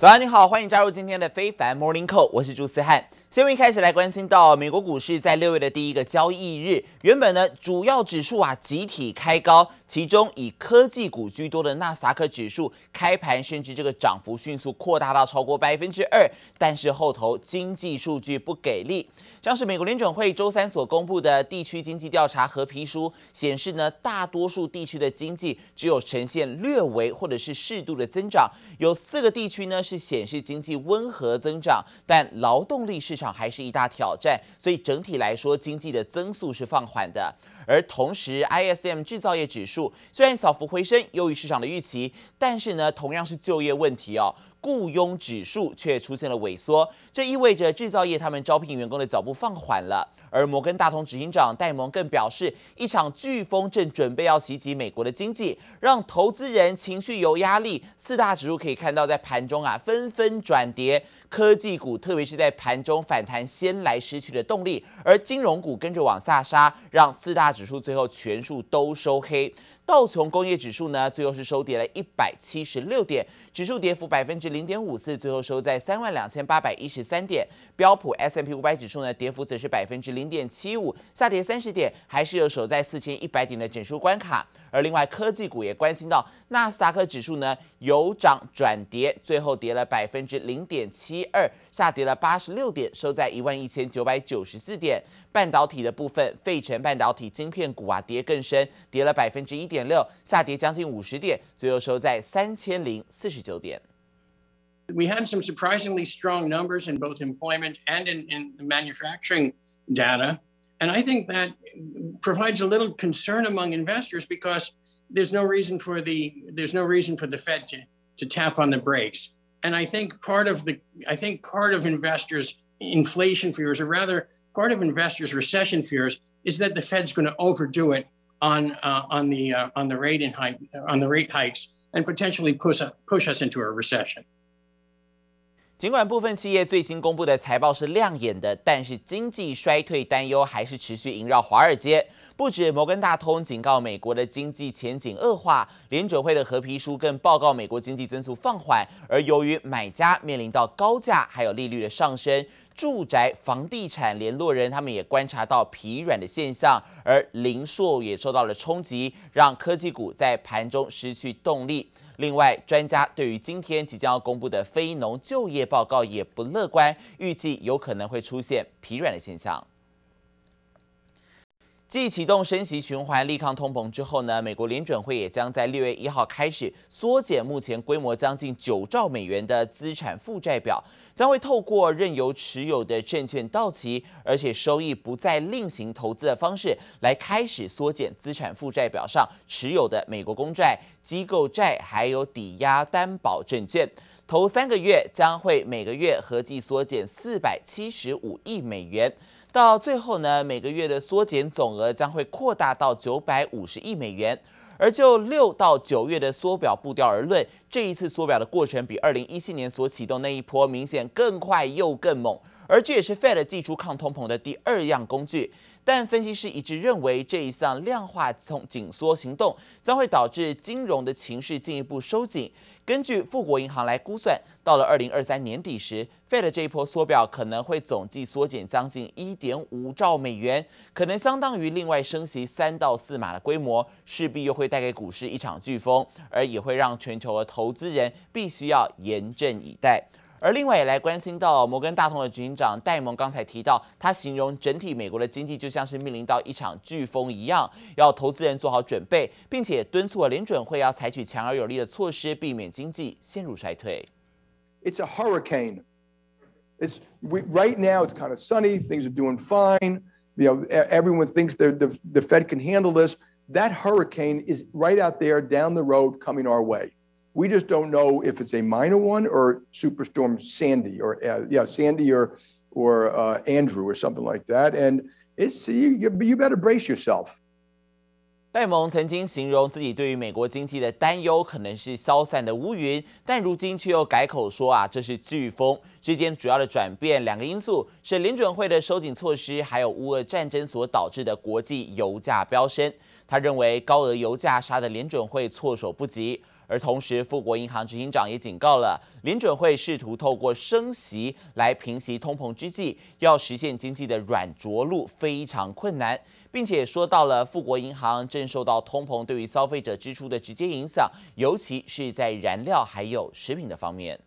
早安，你好，欢迎加入今天的非凡 Morning Call，我是朱思翰。新闻一开始来关心到美国股市在六月的第一个交易日，原本呢主要指数啊集体开高，其中以科技股居多的纳斯达克指数开盘甚至这个涨幅迅速扩大到超过百分之二，但是后头经济数据不给力。像是美国联准会周三所公布的地区经济调查和皮书显示呢，大多数地区的经济只有呈现略微或者是适度的增长，有四个地区呢是显示经济温和增长，但劳动力市场还是一大挑战，所以整体来说经济的增速是放缓的。而同时，ISM 制造业指数虽然小幅回升，优于市场的预期，但是呢，同样是就业问题哦。雇佣指数却出现了萎缩，这意味着制造业他们招聘员工的脚步放缓了。而摩根大通执行长戴蒙更表示，一场飓风正准备要袭击美国的经济，让投资人情绪有压力。四大指数可以看到，在盘中啊纷纷转跌，科技股特别是在盘中反弹先来失去了动力，而金融股跟着往下杀，让四大指数最后全数都收黑。道琼工业指数呢，最后是收跌了一百七十六点，指数跌幅百分之零点五四，最后收在三万两千八百一十三点。标普 S M P 五百指数呢，跌幅则是百分之零点七五，下跌三十点，还是有守在四千一百点的整数关卡。而另外科技股也关心到，纳斯达克指数呢由涨转跌，最后跌了百分之零点七二，下跌了八十六点，收在一万一千九百九十四点。半导体的部分，费城半导体晶片股啊跌更深，跌了百分之一点六，下跌将近五十点，最后收在三千零四十九点。We had some surprisingly strong numbers in both employment and in, in the manufacturing data, and I think that provides a little concern among investors because there's no reason for the there's no reason for the Fed to to tap on the brakes. And I think part of the I think part of investors' inflation fears, or rather part of investors' recession fears is that the Fed's going to overdo it on uh, on the uh, on the rate hike on the rate hikes and potentially push push us into a recession. 尽管部分企业最新公布的财报是亮眼的，但是经济衰退担忧还是持续萦绕华尔街。不止摩根大通警告美国的经济前景恶化，联准会的褐皮书更报告美国经济增速放缓，而由于买家面临到高价还有利率的上升。住宅、房地产联络人，他们也观察到疲软的现象，而零售也受到了冲击，让科技股在盘中失去动力。另外，专家对于今天即将要公布的非农就业报告也不乐观，预计有可能会出现疲软的现象。继启动升息循环、力抗通膨之后呢，美国联准会也将在六月一号开始缩减目前规模将近九兆美元的资产负债表。将会透过任由持有的证券到期，而且收益不再另行投资的方式，来开始缩减资产负债表上持有的美国公债、机构债，还有抵押担保证券。头三个月将会每个月合计缩减四百七十五亿美元，到最后呢，每个月的缩减总额将会扩大到九百五十亿美元。而就六到九月的缩表步调而论，这一次缩表的过程比二零一七年所启动那一波明显更快又更猛，而这也是 Fed 祭出抗通膨的第二样工具。但分析师一致认为，这一项量化从紧缩行动将会导致金融的情势进一步收紧。根据富国银行来估算，到了二零二三年底时，Fed 这一波缩表可能会总计缩减将近一点五兆美元，可能相当于另外升息三到四码的规模，势必又会带给股市一场飓风，而也会让全球的投资人必须要严阵以待。而另外也来关心到摩根大通的执行长戴蒙刚才提到，他形容整体美国的经济就像是面临到一场飓风一样，要投资人做好准备，并且敦促了联准会要采取强而有力的措施，避免经济陷入衰退。It's a hurricane. It's we, right now. It's kind of sunny. Things are doing fine. You know, everyone thinks the the the Fed can handle this. That hurricane is right out there down the road coming our way. We just don't know if it's a minor one or Superstorm Sandy or yeah Sandy or or Andrew or something like that. And it's you, you better brace yourself. 戴蒙曾经形容自己对于美国经济的担忧可能是消散的乌云，但如今却又改口说啊，这是飓风。之间主要的转变两个因素是联准会的收紧措施，还有乌俄战争所导致的国际油价飙升。他认为高额油价杀得联准会措手不及。而同时，富国银行执行长也警告了，联准会试图透过升息来平息通膨之际，要实现经济的软着陆非常困难，并且说到了富国银行正受到通膨对于消费者支出的直接影响，尤其是在燃料还有食品的方面。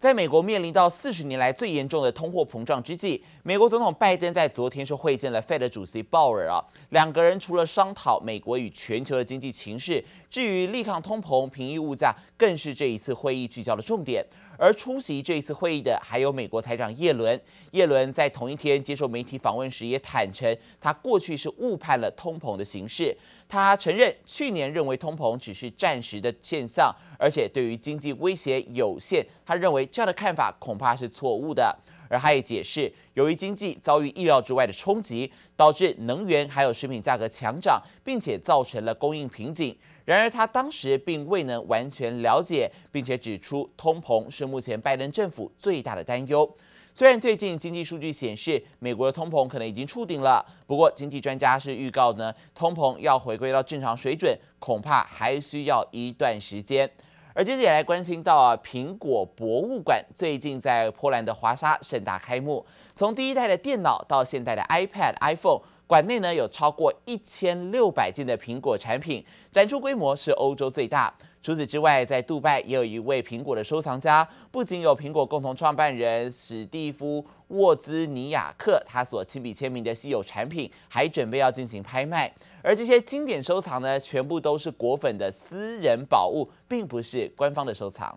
在美国面临到四十年来最严重的通货膨胀之际，美国总统拜登在昨天是会见了 Fed 主席鲍尔啊，两个人除了商讨美国与全球的经济情势，至于力抗通膨、平抑物价，更是这一次会议聚焦的重点。而出席这一次会议的还有美国财长耶伦，耶伦在同一天接受媒体访问时也坦承，他过去是误判了通膨的形势。他承认去年认为通膨只是暂时的现象，而且对于经济威胁有限。他认为这样的看法恐怕是错误的。而他也解释，由于经济遭遇意料之外的冲击，导致能源还有食品价格强涨，并且造成了供应瓶颈。然而他当时并未能完全了解，并且指出通膨是目前拜登政府最大的担忧。虽然最近经济数据显示美国的通膨可能已经触顶了，不过经济专家是预告呢，通膨要回归到正常水准，恐怕还需要一段时间。而接着也来关心到啊，苹果博物馆最近在波兰的华沙盛大开幕，从第一代的电脑到现代的 iPad、iPhone，馆内呢有超过一千六百件的苹果产品，展出规模是欧洲最大。除此之外，在杜拜也有一位苹果的收藏家，不仅有苹果共同创办人史蒂夫·沃兹尼亚克他所亲笔签名的稀有产品，还准备要进行拍卖。而这些经典收藏呢，全部都是果粉的私人宝物，并不是官方的收藏。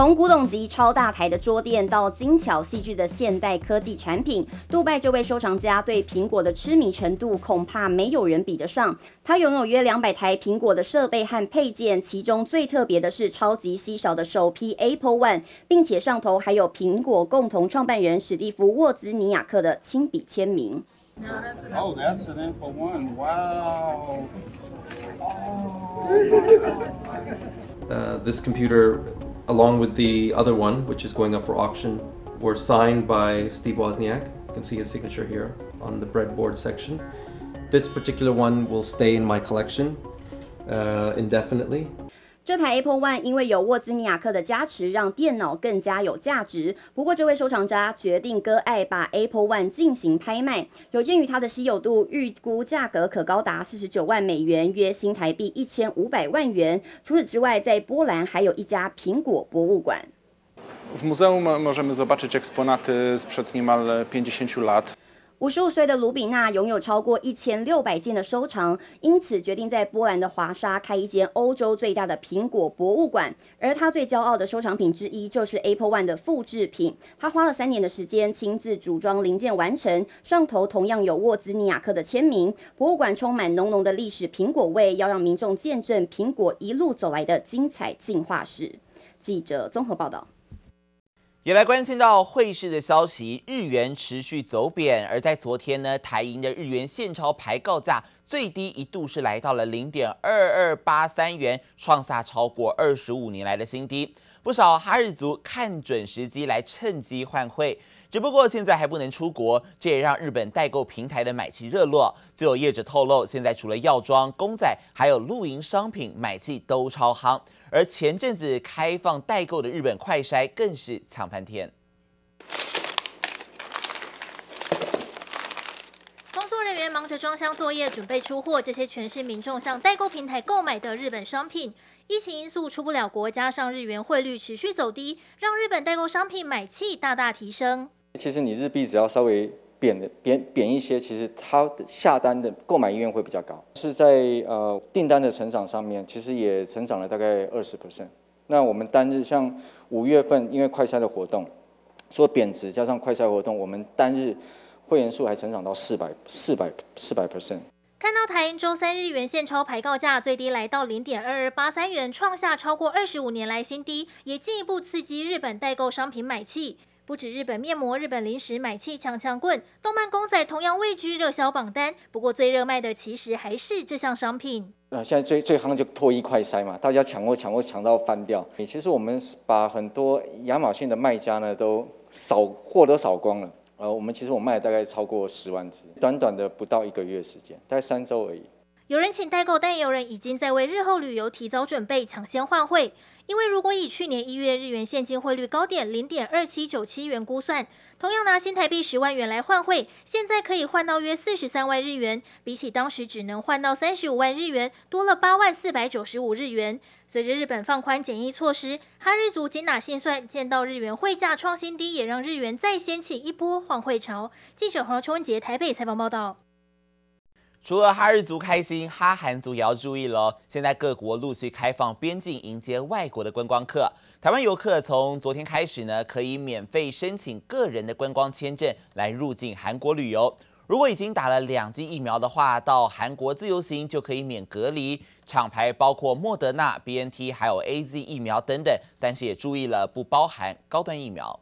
从古董级超大台的桌垫到精巧细致的现代科技产品，杜拜这位收藏家对苹果的痴迷程度恐怕没有人比得上。他拥有约两百台苹果的设备和配件，其中最特别的是超级稀少的首批 Apple One，并且上头还有苹果共同创办人史蒂夫·沃兹尼亚克的亲笔签名。Oh, that's an Apple One. Wow. Uh, this computer. Along with the other one, which is going up for auction, were signed by Steve Wozniak. You can see his signature here on the breadboard section. This particular one will stay in my collection uh, indefinitely. 这台 Apple One 因为有沃兹尼亚克的加持，让电脑更加有价值。不过，这位收藏家决定割爱，把 Apple One 进行拍卖。有鉴于它的稀有度，预估价格可高达四十九万美元，约新台币一千五百万元。除此之外，在波兰还有一家苹果博物馆。W muzeum możemy zobaczyć eksponaty sprzed niemal 50 lat. 五十五岁的卢比纳拥有超过一千六百件的收藏，因此决定在波兰的华沙开一间欧洲最大的苹果博物馆。而他最骄傲的收藏品之一就是 Apple One 的复制品，他花了三年的时间亲自组装零件完成，上头同样有沃兹尼亚克的签名。博物馆充满浓浓的历史苹果味，要让民众见证苹果一路走来的精彩进化史。记者综合报道。也来关心到汇市的消息，日元持续走贬，而在昨天呢，台银的日元现钞排告价最低一度是来到了零点二二八三元，创下超过二十五年来的新低。不少哈日族看准时机来趁机换汇，只不过现在还不能出国，这也让日本代购平台的买气热络。就有业者透露，现在除了药妆、公仔，还有露营商品买气都超夯。而前阵子开放代购的日本快筛更是抢翻天。工作人员忙着装箱作业，准备出货这些全是民众向代购平台购买的日本商品。疫情因素出不了国，加上日元汇率持续走低，让日本代购商品买气大大提升。其实你日币只要稍微。贬的贬贬一些，其实它的下单的购买意愿会比较高，是在呃订单的成长上面，其实也成长了大概二十 percent。那我们单日像五月份，因为快筛的活动，说贬值加上快筛活动，我们单日会员数还成长到四百四百四百 percent。看到台银周三日元现钞排告价最低来到零点二二八三元，创下超过二十五年来新低，也进一步刺激日本代购商品买气。不止日本面膜、日本零食买气强强棍，动漫公仔同样位居热销榜单。不过最热卖的其实还是这项商品。那，现在最最夯就脱衣快塞嘛，大家抢货抢货抢到翻掉。其实我们把很多亚马逊的卖家呢都扫货都扫光了。呃，我们其实我卖了大概超过十万只，短短的不到一个月时间，大概三周而已。有人请代购，但也有人已经在为日后旅游提早准备，抢先换汇。因为如果以去年一月日元现金汇率高点零点二七九七元估算，同样拿新台币十万元来换汇，现在可以换到约四十三万日元，比起当时只能换到三十五万日元，多了八万四百九十五日元。随着日本放宽检疫措施，哈日族精打细算，见到日元汇价创新低，也让日元再掀起一波换汇潮。记者黄秋文杰台北采访报道。除了哈日族开心，哈韩族也要注意喽。现在各国陆续开放边境，迎接外国的观光客。台湾游客从昨天开始呢，可以免费申请个人的观光签证来入境韩国旅游。如果已经打了两剂疫苗的话，到韩国自由行就可以免隔离。厂牌包括莫德纳、BNT 还有 AZ 疫苗等等，但是也注意了，不包含高端疫苗。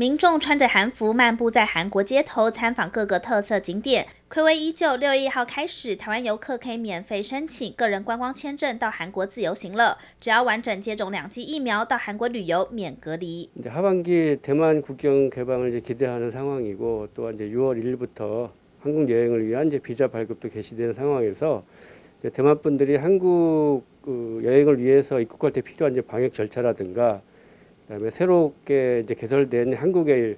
民众穿着韩服漫步在韩国街头，参访各个特色景点。暌违已久，六月一号开始，台湾游客可以免费申请个人观光签证到韩国自由行了。只要完整接种两剂疫苗，到韩国旅游免隔离。하반기 대만 국경 개방을 이제 기대하는 상황이고 또한 이제 6월 1일부터 한국 여행을 위한 이제 비자 발급도 개시되는 상황에서 대만 분들이 한국 여행을 위해서 입국할 때 필요한 이제 방역 절차라든가 그다음에 새롭게 이제 개설된 한국의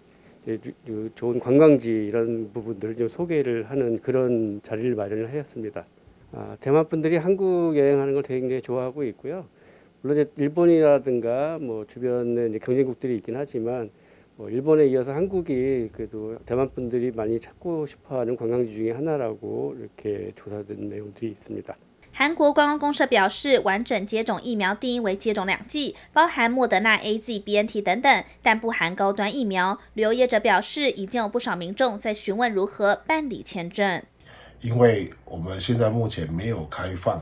좋은 관광지 이런 부분들을 좀 소개를 하는 그런 자리를 마련을 하였습니다. 아, 대만 분들이 한국 여행하는 걸 굉장히 좋아하고 있고요. 물론 이제 일본이라든가 뭐 주변에 이제 경쟁국들이 있긴 하지만 뭐 일본에 이어서 한국이 그래도 대만 분들이 많이 찾고 싶어하는 관광지 중에 하나라고 이렇게 조사된 내용들이 있습니다. 韩国观光公社表示，完整接种疫苗定义为接种两剂，包含莫德纳、AZ、BNT 等等，但不含高端疫苗。旅游业者表示，已经有不少民众在询问如何办理签证。因为我们现在目前没有开放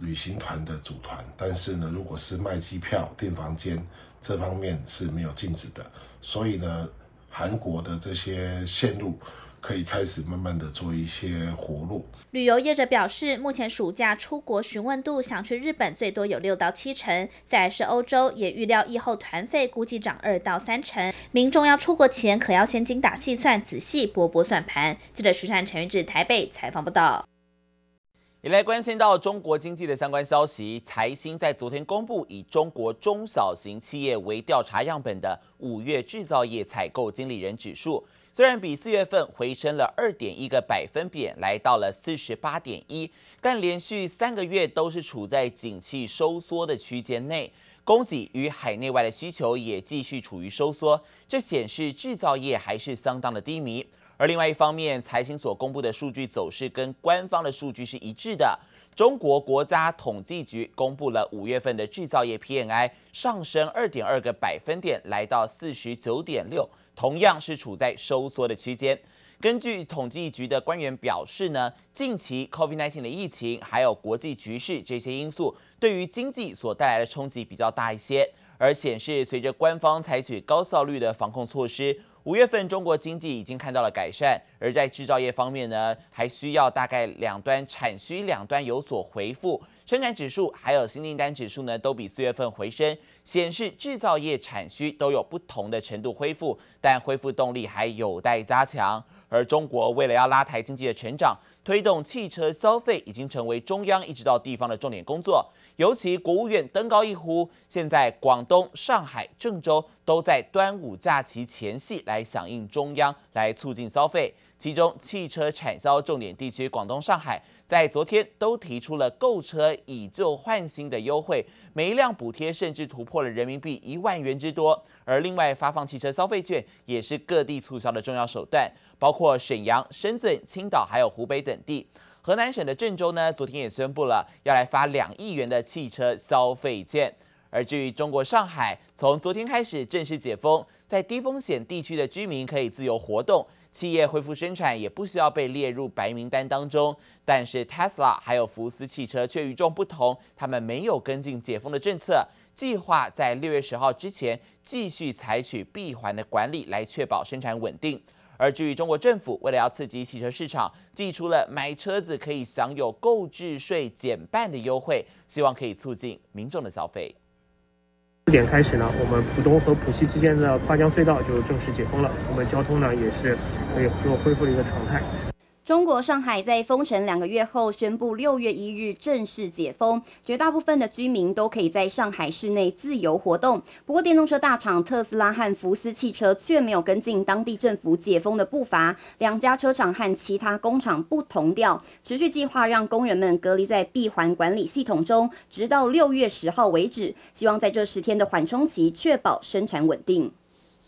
旅行团的组团，但是呢，如果是卖机票、订房间这方面是没有禁止的，所以呢，韩国的这些线路。可以开始慢慢的做一些活路。旅游业者表示，目前暑假出国询问度，想去日本最多有六到七成，再来是欧洲，也预料疫后团费估计涨二到三成。民众要出国前，可要先精打细算，仔细拨拨算盘。记者徐善陈玉志台北采访报道。也来关心到中国经济的相关消息，财新在昨天公布以中国中小型企业为调查样本的五月制造业采购经理人指数。虽然比四月份回升了二点一个百分点，来到了四十八点一，但连续三个月都是处在景气收缩的区间内，供给与海内外的需求也继续处于收缩，这显示制造业还是相当的低迷。而另外一方面，财新所公布的数据走势跟官方的数据是一致的。中国国家统计局公布了五月份的制造业 PMI 上升二点二个百分点，来到四十九点六。同样是处在收缩的区间。根据统计局的官员表示呢，近期 COVID-19 的疫情还有国际局势这些因素，对于经济所带来的冲击比较大一些。而显示随着官方采取高效率的防控措施，五月份中国经济已经看到了改善。而在制造业方面呢，还需要大概两端产需两端有所回复。生产指数还有新订单指数呢，都比四月份回升，显示制造业产需都有不同的程度恢复，但恢复动力还有待加强。而中国为了要拉抬经济的成长，推动汽车消费已经成为中央一直到地方的重点工作。尤其国务院登高一呼，现在广东、上海、郑州都在端午假期前夕来响应中央，来促进消费。其中，汽车产销重点地区广东、上海在昨天都提出了购车以旧换新的优惠，每一辆补贴甚至突破了人民币一万元之多。而另外发放汽车消费券也是各地促销的重要手段，包括沈阳、深圳、青岛还有湖北等地。河南省的郑州呢，昨天也宣布了要来发两亿元的汽车消费券。而至于中国上海，从昨天开始正式解封，在低风险地区的居民可以自由活动。企业恢复生产也不需要被列入白名单当中，但是 Tesla 还有福斯汽车却与众不同，他们没有跟进解封的政策，计划在六月十号之前继续采取闭环的管理来确保生产稳定。而至于中国政府为了要刺激汽车市场，祭出了买车子可以享有购置税减半的优惠，希望可以促进民众的消费。四点开始呢，我们浦东和浦西之间的跨江隧道就正式解封了，我们交通呢也是可以又恢复了一个常态。中国上海在封城两个月后，宣布六月一日正式解封，绝大部分的居民都可以在上海市内自由活动。不过，电动车大厂特斯拉和福斯汽车却没有跟进当地政府解封的步伐，两家车厂和其他工厂不同调，持续计划让工人们隔离在闭环管理系统中，直到六月十号为止，希望在这十天的缓冲期确保生产稳定。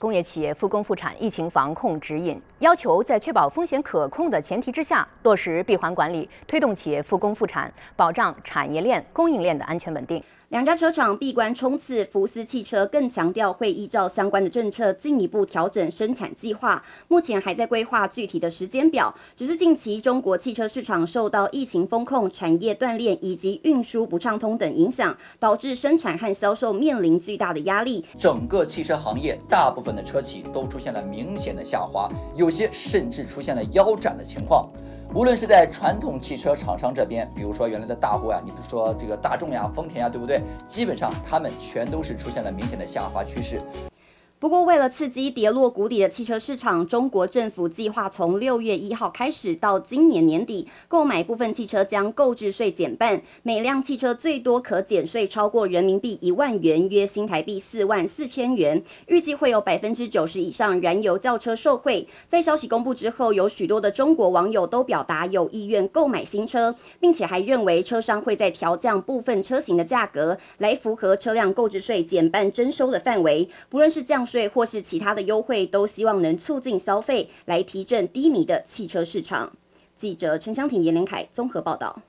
工业企业复工复产疫情防控指引要求，在确保风险可控的前提之下，落实闭环管理，推动企业复工复产，保障产业链、供应链的安全稳定。两家车厂闭关冲刺，福斯汽车更强调会依照相关的政策进一步调整生产计划。目前还在规划具体的时间表，只是近期中国汽车市场受到疫情封控、产业断裂以及运输不畅通等影响，导致生产和销售面临巨大的压力。整个汽车行业大部分的车企都出现了明显的下滑，有些甚至出现了腰斩的情况。无论是在传统汽车厂商这边，比如说原来的大户呀，你比如说这个大众呀、丰田呀，对不对？基本上它们全都是出现了明显的下滑趋势。不过，为了刺激跌落谷底的汽车市场，中国政府计划从六月一号开始到今年年底，购买部分汽车将购置税减半，每辆汽车最多可减税超过人民币一万元，约新台币四万四千元。预计会有百分之九十以上燃油轿车受惠。在消息公布之后，有许多的中国网友都表达有意愿购买新车，并且还认为车商会在调降部分车型的价格，来符合车辆购置税减半征收的范围。不论是降税或是其他的优惠，都希望能促进消费，来提振低迷的汽车市场。记者陈湘婷、严连凯综合报道。